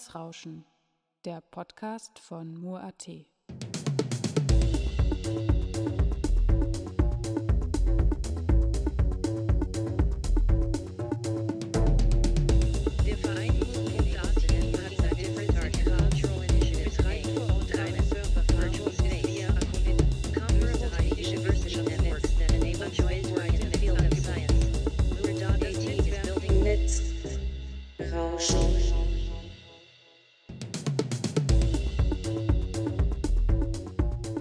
Netzrauschen, der Podcast von Mur.at.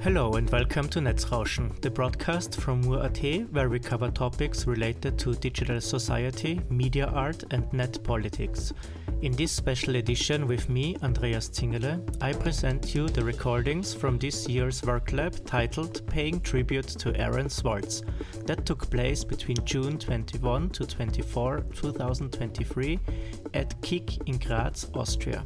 Hello and welcome to Netzrauschen, the broadcast from Mur.at where we cover topics related to digital society, media art and net politics. In this special edition with me, Andreas Zingerle, I present you the recordings from this year's work lab titled Paying Tribute to Aaron Swartz that took place between June 21 to 24, 2023 at KIG in Graz, Austria.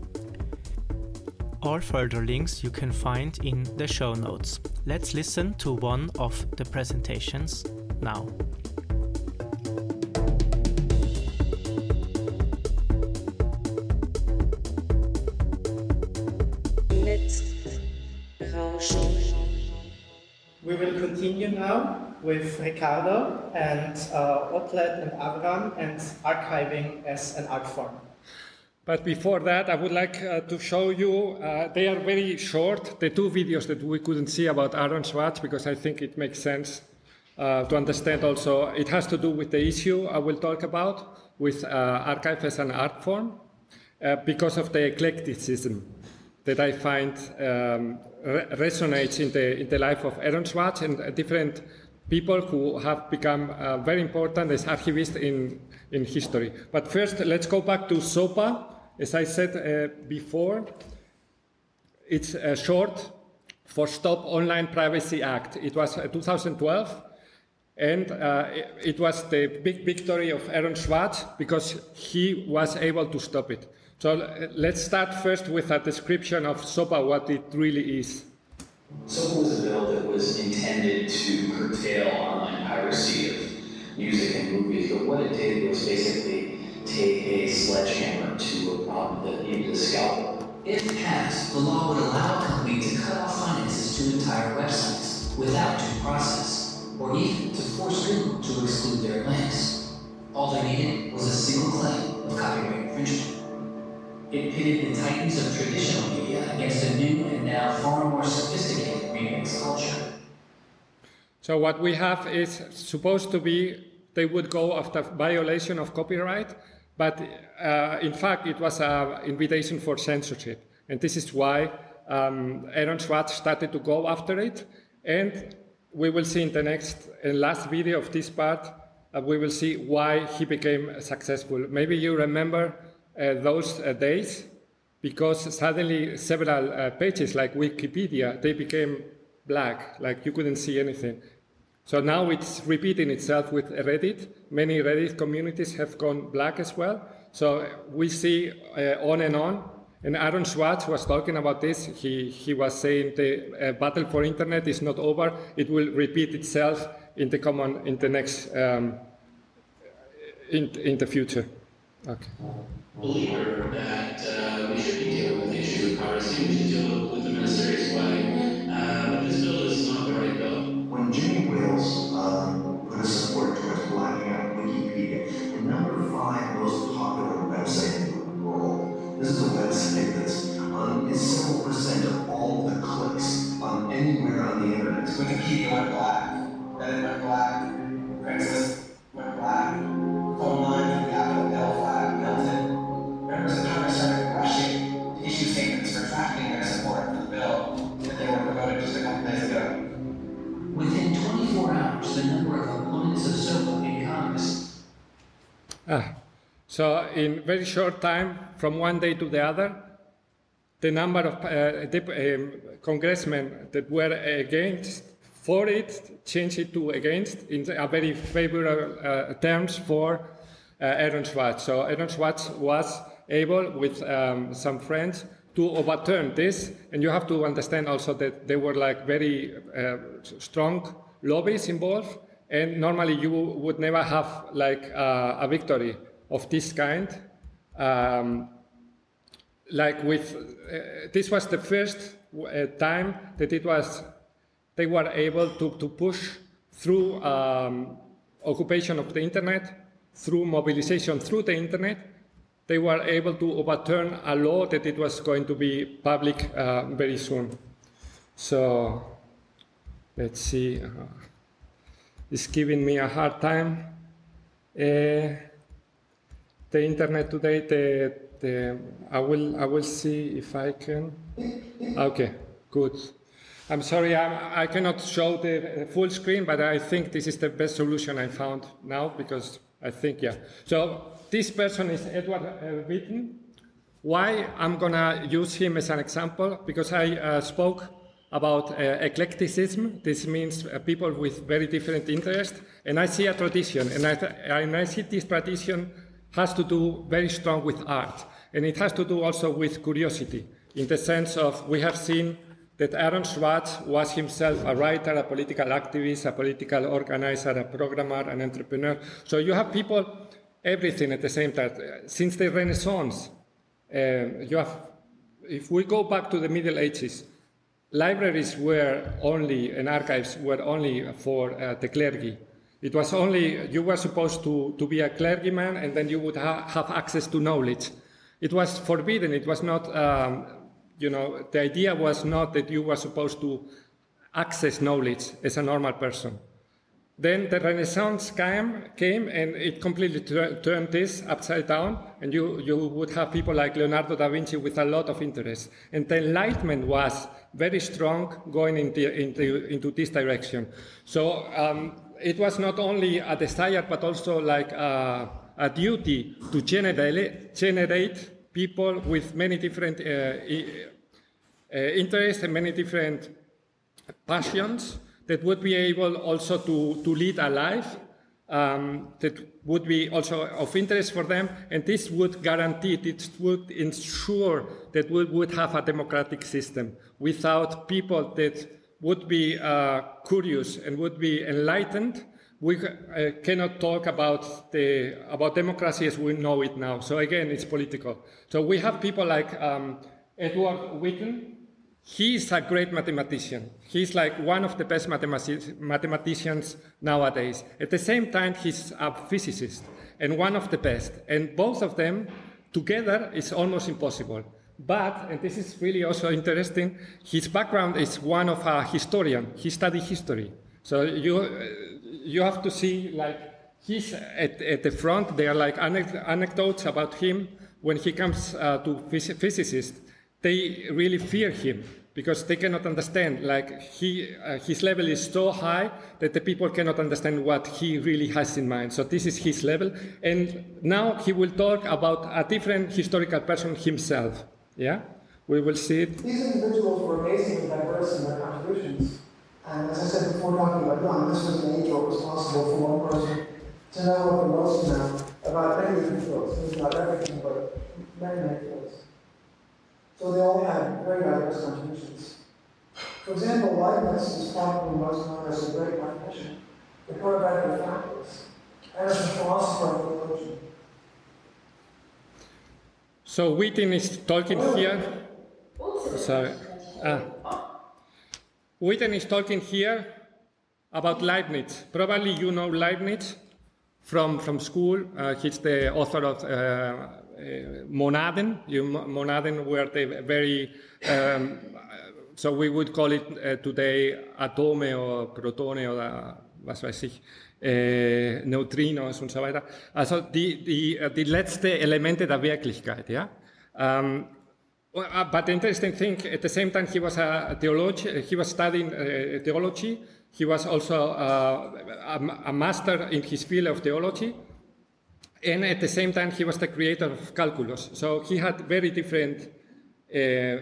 All further links you can find in the show notes. Let's listen to one of the presentations now. We will continue now with Ricardo and uh, Otlet and Avram and archiving as an art form. But before that, I would like uh, to show you, uh, they are very short, the two videos that we couldn't see about Aaron Swartz, because I think it makes sense uh, to understand also. It has to do with the issue I will talk about with uh, archive as an art form, uh, because of the eclecticism that I find um, re- resonates in the, in the life of Aaron Swartz and different people who have become uh, very important as archivists in, in history. But first, let's go back to SOPA. As I said uh, before, it's uh, short for Stop Online Privacy Act. It was uh, 2012, and uh, it, it was the big victory of Aaron Swartz because he was able to stop it. So let's start first with a description of SOPA, what it really is. SOPA was a bill that was intended to curtail online piracy music and movies, but what it did was basically take a sledgehammer to a problem that needed a scalpel. If passed, the law would allow a company to cut off finances to entire websites without due process, or even to force Google to exclude their links. All they needed was a single claim of copyright infringement. It pitted the titans of traditional media against a new and now far more sophisticated remix culture. So what we have is supposed to be they would go after violation of copyright, but uh, in fact it was an invitation for censorship, and this is why um, Aaron Swartz started to go after it. And we will see in the next and last video of this part, uh, we will see why he became successful. Maybe you remember uh, those uh, days because suddenly several uh, pages like Wikipedia they became black, like you couldn't see anything. So now it's repeating itself with Reddit. Many Reddit communities have gone black as well. So we see uh, on and on. And Aaron Swartz was talking about this. He, he was saying the uh, battle for internet is not over. It will repeat itself in the common, in the next, um, in, in the future. Okay. believer that uh, we should be dealing with the issue of piracy. We should deal with them in let's say this, um, on is several percent of all the clicks on anywhere on the internet. So we can keep it went black. Then it went black. Craigslist so in very short time, from one day to the other, the number of uh, um, congressmen that were against for it changed it to against in a very favorable uh, terms for uh, Aaron Swartz. So Aaron Swartz was able, with um, some friends, to overturn this. And you have to understand also that there were like very uh, strong lobbies involved. And normally you would never have like uh, a victory of this kind. Um, like with uh, this was the first uh, time that it was they were able to, to push through um, occupation of the internet through mobilization through the internet. They were able to overturn a law that it was going to be public uh, very soon. So let's see uh, it's giving me a hard time. Uh, the internet today the, the I will I will see if I can. Okay good. I'm sorry I, I cannot show the full screen but I think this is the best solution I found now because I think yeah. So this person is Edward uh, Witten. Why I'm gonna use him as an example? Because I uh, spoke about uh, eclecticism. This means uh, people with very different interests, and I see a tradition, and I, and I see this tradition has to do very strong with art, and it has to do also with curiosity, in the sense of we have seen that Aaron Swartz was himself a writer, a political activist, a political organizer, a programmer, an entrepreneur. So you have people, everything at the same time. Since the Renaissance, um, you have, if we go back to the Middle Ages, libraries were only, and archives were only for uh, the clergy. It was only, you were supposed to, to be a clergyman and then you would ha- have access to knowledge. It was forbidden, it was not, um, you know, the idea was not that you were supposed to access knowledge as a normal person. Then the Renaissance came, came and it completely tur- turned this upside down, and you, you would have people like Leonardo da Vinci with a lot of interest. And the Enlightenment was very strong going into, into, into this direction. So um, it was not only a desire, but also like a, a duty to generate, generate people with many different uh, uh, interests and many different passions that would be able also to, to lead a life um, that would be also of interest for them, and this would guarantee, it would ensure that we would have a democratic system without people that would be uh, curious and would be enlightened. We uh, cannot talk about the about democracy as we know it now. So again, it's political. So we have people like um, Edward Witten, He's a great mathematician. He's like one of the best mathemati- mathematicians nowadays. At the same time, he's a physicist and one of the best. And both of them together is almost impossible. But, and this is really also interesting, his background is one of a historian. He studied history. So you, you have to see, like, he's at, at the front. There are like anecdotes about him when he comes uh, to phys- physicists they really fear him because they cannot understand like he uh, his level is so high that the people cannot understand what he really has in mind so this is his level and now he will talk about a different historical person himself yeah we will see it These individuals were amazingly diverse in their contributions. And as I said before talking about Young, this was an age old responsible for one person to know what the most now about many different fields. This is not everything, but many, many fields. So they all had very diverse contributions. For example, Leibniz is probably most known as a great mathematician, the quadratic of calculus, and as a philosopher and theologian. So Witten is talking here sorry ah. Witten is talking here about Leibniz. Probably you know Leibniz from, from school. Uh, he's the author of uh, uh, Monaden. You, Monaden were the very um, so we would call it uh, today Atome or Protone oder was weiß ich, äh, Neutrinos und so weiter. Also die, die, äh, die letzten Elemente der Wirklichkeit, ja. Um, but the interesting thing, at the same time, he was a theologian, he was studying uh, theology. He was also uh, a, a master in his field of theology. And at the same time, he was the creator of calculus. So he had very different uh,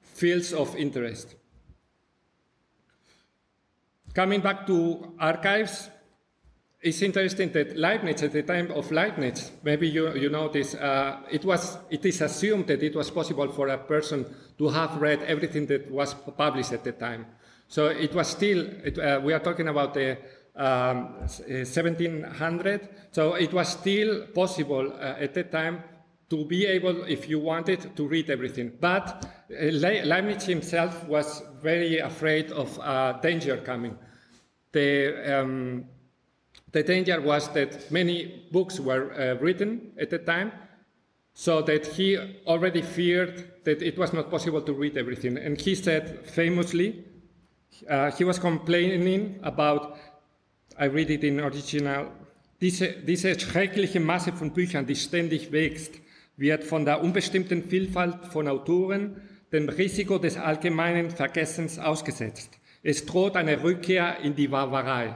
fields of interest. Coming back to archives, it's interesting that Leibniz, at the time of Leibniz, maybe you, you know this, uh, it, was, it is assumed that it was possible for a person to have read everything that was published at the time. So it was still, it, uh, we are talking about the um, 1700, so it was still possible uh, at that time to be able, if you wanted, to read everything. But uh, Leibniz himself was very afraid of uh, danger coming. The, um, the danger was that many books were uh, written at the time, so that he already feared that it was not possible to read everything. And he said famously, uh, he was complaining about, I read it in original, diese, diese schreckliche Masse von Büchern, die ständig wächst, wird von der unbestimmten Vielfalt von Autoren dem Risiko des allgemeinen Vergessens ausgesetzt. Es droht eine Rückkehr in die Barbarei.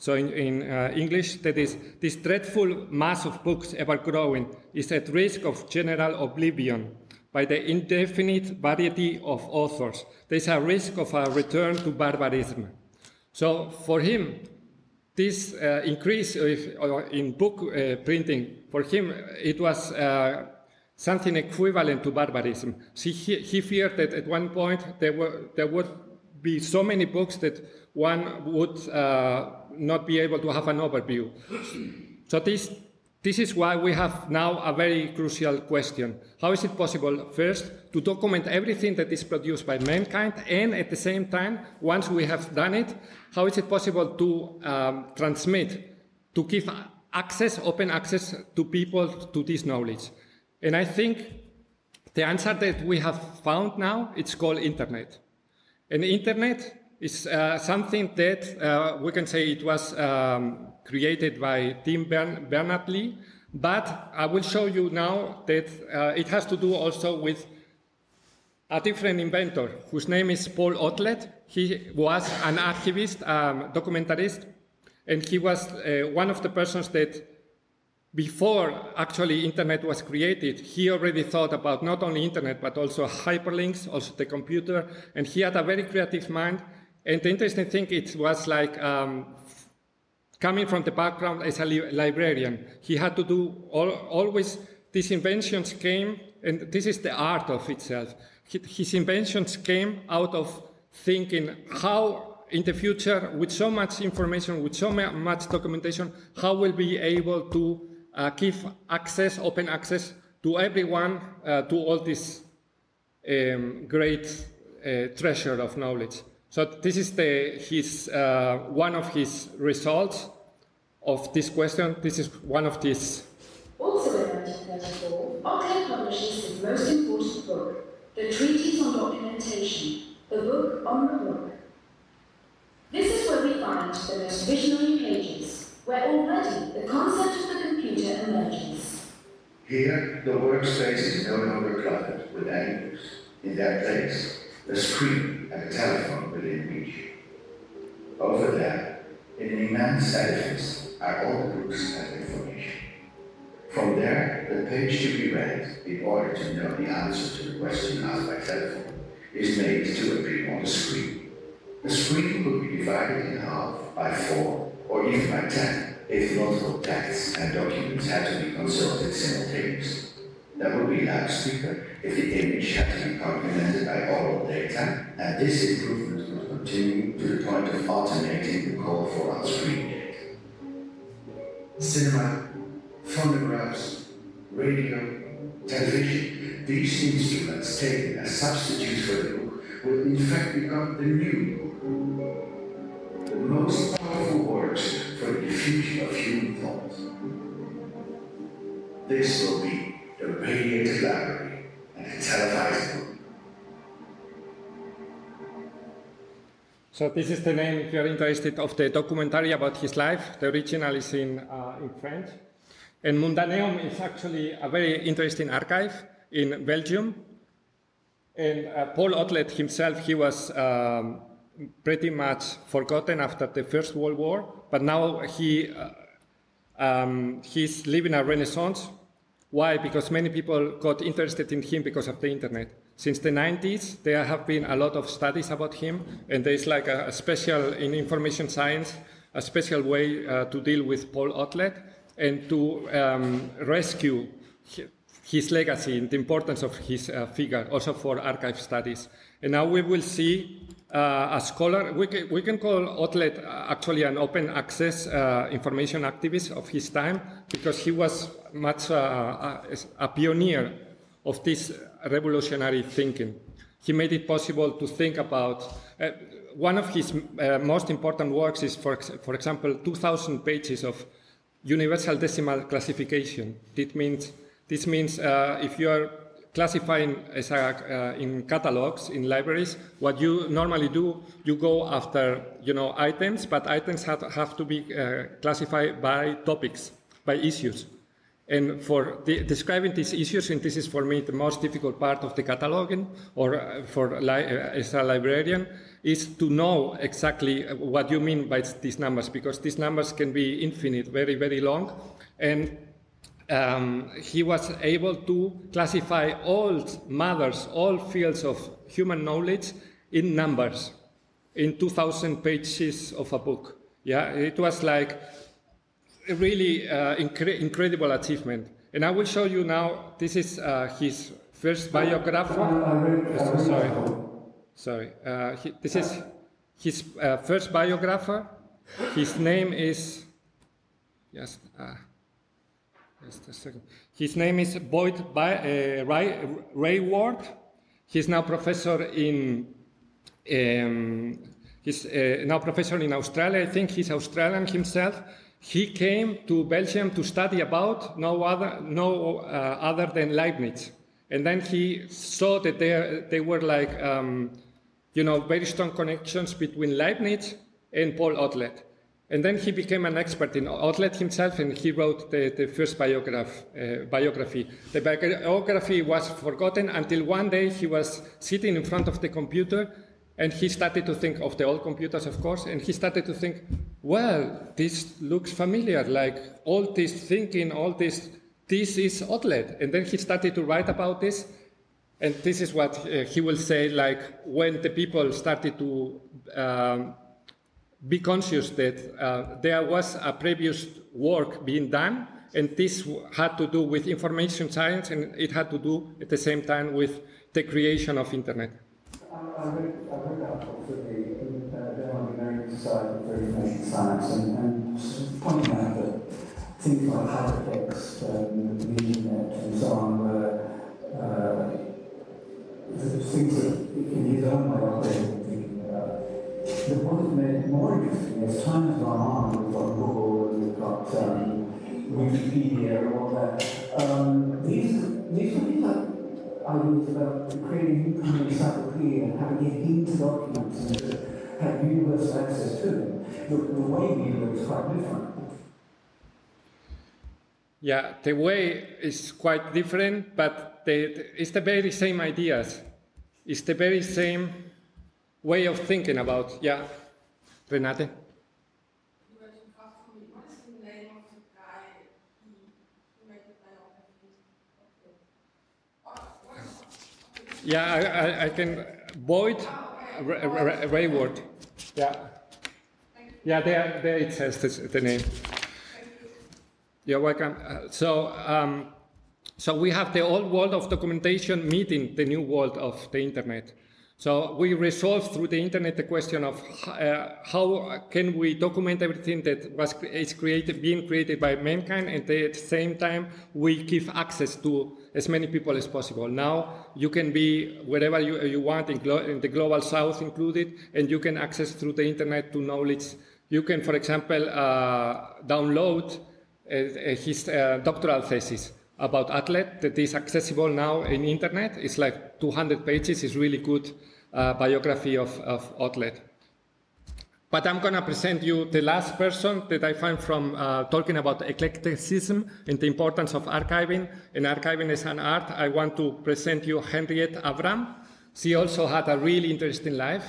So in, in uh, English, that is, this dreadful mass of books ever growing is at risk of general oblivion by the indefinite variety of authors. There's a risk of a return to barbarism. So for him, this uh, increase in book uh, printing, for him, it was uh, something equivalent to barbarism. he, he feared that at one point there, were, there would be so many books that one would uh, not be able to have an overview. So this, this is why we have now a very crucial question. How is it possible, first, to document everything that is produced by mankind, and at the same time, once we have done it, how is it possible to um, transmit, to give access, open access to people to this knowledge? And I think the answer that we have found now, it's called internet. And internet is uh, something that uh, we can say it was um, created by Tim Bern Berners-Lee, but I will show you now that uh, it has to do also with a different inventor whose name is Paul Otlet. He was an archivist, um, documentarist, and he was uh, one of the persons that before actually internet was created, he already thought about not only internet, but also hyperlinks, also the computer, and he had a very creative mind. And the interesting thing, it was like um, coming from the background as a li librarian. He had to do all, always, these inventions came, and this is the art of itself. His inventions came out of thinking how in the future, with so much information, with so much documentation, how we'll be able to uh, give access, open access to everyone uh, to all this um, great uh, treasure of knowledge. So this is the, his, uh, one of his results of this question. This is one of these. Also in 1934, Otlet publishes his most important book, The Treatise on Documentation, the book on the book. This is where we find the most visionary pages, where already the concept of the computer emerges. Here, the workspace is no longer cluttered with any books. In that place, the screen and a telephone within reach. Over there, in an immense edifice, are all the books and information. From there, the page to be read in order to know the answer to the question asked by telephone is made to appear on the screen. The screen could be divided in half by four or even by ten if multiple texts and documents had to be consulted simultaneously. That would be loudspeaker if the image had to be complemented by oral data, and this improvement would continue to the point of automating the call for on-screen data. Cinema, phonographs, radio, television, these instruments taken as substitutes for the book will in fact become the new book. The most powerful works for the diffusion of human thought. This will be library and televised. So this is the name, if you're interested, of the documentary about his life. The original is in, uh, in French. And Mundaneum is actually a very interesting archive in Belgium. And uh, Paul Otlet himself, he was um, pretty much forgotten after the First World War, but now he, uh, um, he's living a renaissance. Why? Because many people got interested in him because of the internet. Since the 90s, there have been a lot of studies about him, and there's like a, a special, in information science, a special way uh, to deal with Paul Otlet and to um, rescue his legacy and the importance of his uh, figure, also for archive studies. And now we will see uh, a scholar, we can, we can call Otlet actually an open access uh, information activist of his time because he was much uh, a, a pioneer of this revolutionary thinking. He made it possible to think about. Uh, one of his uh, most important works is, for, for example, 2,000 pages of universal decimal classification. This means, this means uh, if you are classifying as a, uh, in catalogs in libraries, what you normally do, you go after you know items, but items have, have to be uh, classified by topics, by issues. And for describing these issues, and this is for me the most difficult part of the cataloging, or uh, for uh, as a librarian, is to know exactly what you mean by these numbers, because these numbers can be infinite, very, very long. And um, he was able to classify all matters, all fields of human knowledge in numbers, in 2,000 pages of a book. Yeah, it was like a really uh, incre- incredible achievement. And I will show you now, this is uh, his first biography. Uh, sorry. Sorry. Uh, he, this is his uh, first biographer. His name is, yes, uh, just second. His name is Boyd By, Ray, Ward. He's now professor in, um, he's now professor in Australia. I think he's Australian himself. He came to Belgium to study about no other, no uh, other than Leibniz. And then he saw that there, they were like, um, you know, very strong connections between Leibniz and Paul Otlet. And then he became an expert in Otlet himself, and he wrote the, the first biograph, uh, biography. The biography was forgotten until one day he was sitting in front of the computer and he started to think of the old computers, of course, and he started to think, well, this looks familiar, like all this thinking, all this, this is Otlet. And then he started to write about this, and this is what uh, he will say, like when the people started to um, be conscious that uh, there was a previous work being done, and this had to do with information science, and it had to do at the same time with the creation of internet. I read, that the uh, American Society for Science and, pointing out things like hypertext, um, the internet, and so on were uh, things that in his own way. What has made more interesting as time has gone on, we've got Google we've got um, Wikipedia and all that. Um, these, these things are ideas about creating new kind of encyclopedia and having it into documents and have universal access to them. The, the way we do is quite different. Yeah, the way is quite different, but the, the, it's the very same ideas. It's the very same way of thinking about, yeah, Renate? Yeah, I, I, I can. Boyd Rayward. Yeah. Yeah, there, there it says this, the name. You're welcome. Uh, so, um, so we have the old world of documentation meeting the new world of the internet. So we resolve through the internet the question of uh, how can we document everything that was is created, being created by mankind, and at the same time we give access to as many people as possible. Now you can be wherever you, you want, in, glo- in the global south included, and you can access through the internet to knowledge. You can, for example, uh, download uh, his doctoral thesis about Otlet that is accessible now in internet. It's like 200 pages. It's really good uh, biography of, of Otlet. but I'm going to present you the last person that I find from uh, talking about eclecticism and the importance of archiving and archiving is an art. I want to present you Henriette Avram. She also had a really interesting life.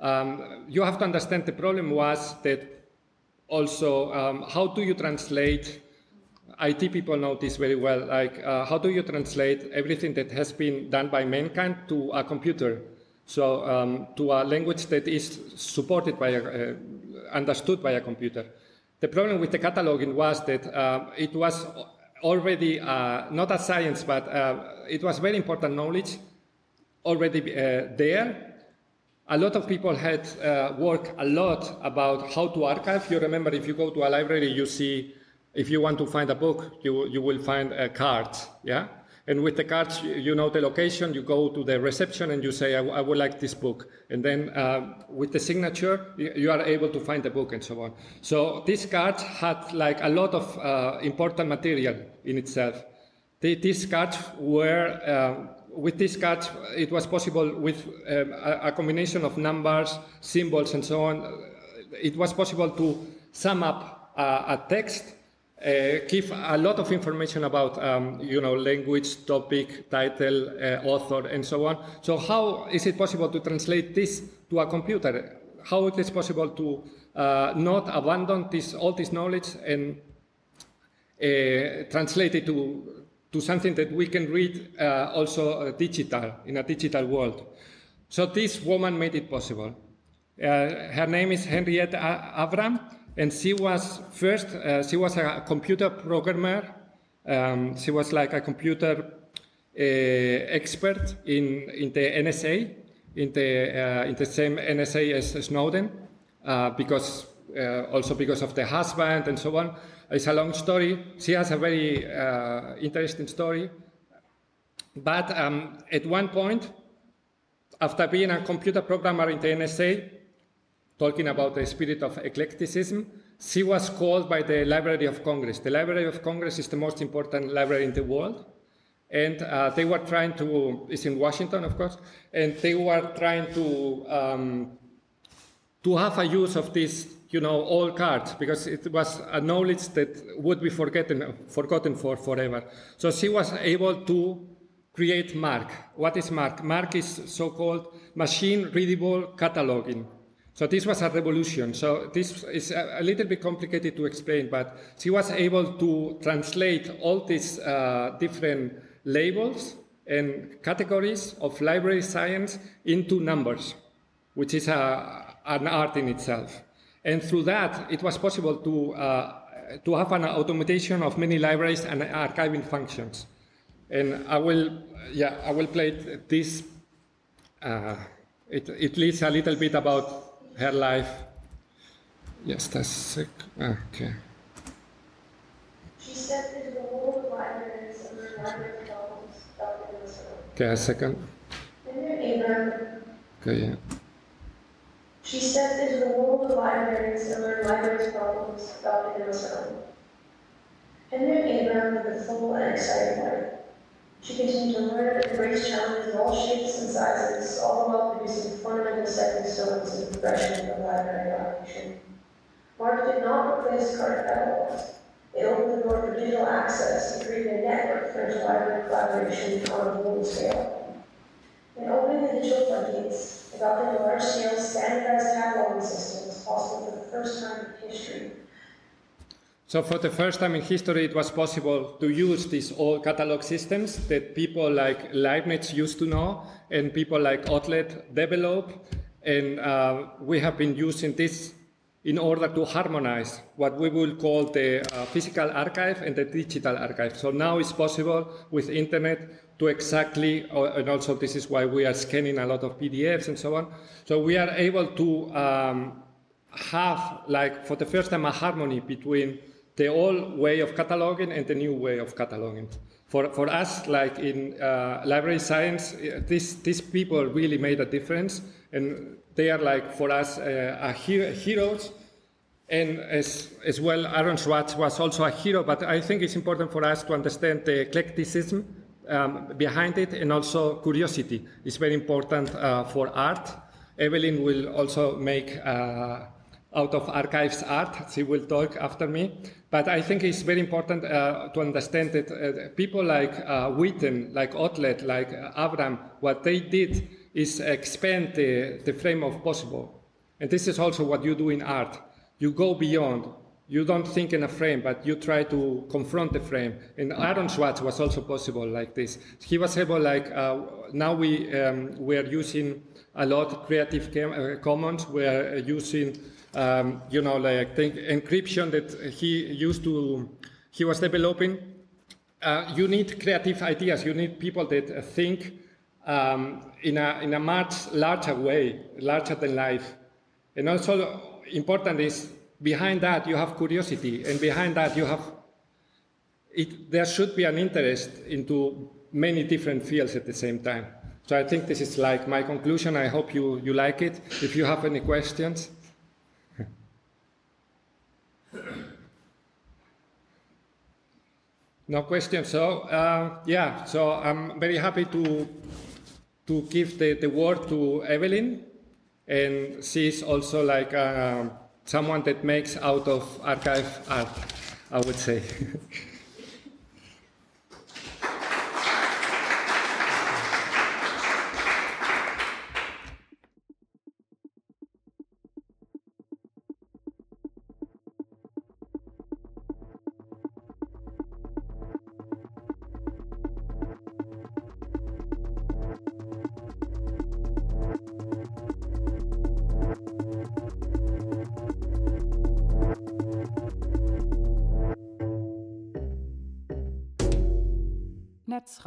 Um, you have to understand the problem was that also um, how do you translate IT people know this very well. Like, uh, how do you translate everything that has been done by mankind to a computer? So, um, to a language that is supported by, a, uh, understood by a computer. The problem with the cataloging was that uh, it was already uh, not a science, but uh, it was very important knowledge already uh, there. A lot of people had worked a lot about how to archive. You remember, if you go to a library, you see if you want to find a book, you, you will find a card, yeah? And with the cards, you know the location, you go to the reception and you say, I, I would like this book. And then uh, with the signature, you are able to find the book and so on. So these cards had like a lot of uh, important material in itself. The, these cards were, uh, with these cards, it was possible with um, a, a combination of numbers, symbols, and so on. It was possible to sum up a text uh, give a lot of information about um, you know language, topic, title, uh, author, and so on. So how is it possible to translate this to a computer? How it is possible to uh, not abandon this all this knowledge and uh, translate it to to something that we can read uh, also uh, digital in a digital world? So this woman made it possible. her name is Henriette Avram and she was first, uh, she was a computer programmer. Um, she was like a computer uh, expert in, in the NSA, in the, uh, in the same NSA as Snowden, uh, because uh, also because of the husband and so on. It's a long story. She has a very uh, interesting story. But um, at one point, after being a computer programmer in the NSA, talking about the spirit of eclecticism. She was called by the Library of Congress. The Library of Congress is the most important library in the world. And uh, they were trying to, it's in Washington, of course, and they were trying to, um, to have a use of this, you know, old cards, because it was a knowledge that would be forgotten, forgotten for forever. So she was able to create MARC. What is MARC? MARC is so-called machine readable cataloging. So this was a revolution. So this is a, little bit complicated to explain, but she was able to translate all these uh, different labels and categories of library science into numbers, which is a, an art in itself. And through that, it was possible to, uh, to have an automation of many libraries and archiving functions. And I will, yeah, I will play this. Uh, it, it leads a little bit about her life. Yes, that's sick. Okay. She stepped into the world of libraries and learned library problems about the Okay, a second. Okay, yeah. She stepped into the world of libraries and learned libraries problems about the Minnesota. Henriette Avram lived a full and exciting life. She continued to learn and embrace challenges of all shapes and sizes, all the while producing fundamental stepping stones in the progression of library automation. MARC did not replace card catalogs. It opened the door for digital access and created a network for interlibrary collaboration on a global scale. In opening the digital floodgates, adopting a large-scale standardized cataloging system was possible for the first time in history so for the first time in history, it was possible to use these old catalog systems that people like Leibniz used to know and people like Otlet developed. And uh, we have been using this in order to harmonize what we will call the uh, physical archive and the digital archive. So now it's possible with internet to exactly, uh, and also this is why we are scanning a lot of PDFs and so on. So we are able to um, have, like, for the first time, a harmony between the old way of cataloging and the new way of cataloging. For, for us, like in uh, library science, uh, this, these people really made a difference, and they are like for us uh, heroes. And as, as well, Aaron Swartz was also a hero, but I think it's important for us to understand the eclecticism um, behind it and also curiosity is very important uh, for art. Evelyn will also make uh, out of archives art. She will talk after me. But I think it's very important uh, to understand that uh, people like uh, Witten, like Otlet, like Avram, what they did is expand the, the frame of possible. And this is also what you do in art. You go beyond. You don't think in a frame, but you try to confront the frame. And Aaron Swartz was also possible like this. He was able, like, uh, now we, um, we are using a lot Creative uh, Commons. We are using um, you know, like the encryption that he used to, he was developing. Uh, you need creative ideas. You need people that think um, in, a, in a much larger way, larger than life. And also important is behind that you have curiosity, and behind that you have, it, there should be an interest into many different fields at the same time. So I think this is like my conclusion. I hope you, you like it. If you have any questions. No question. So uh, yeah, so I'm very happy to to give the, the word to Evelyn, and she's also like uh, someone that makes out of archive art, I would say.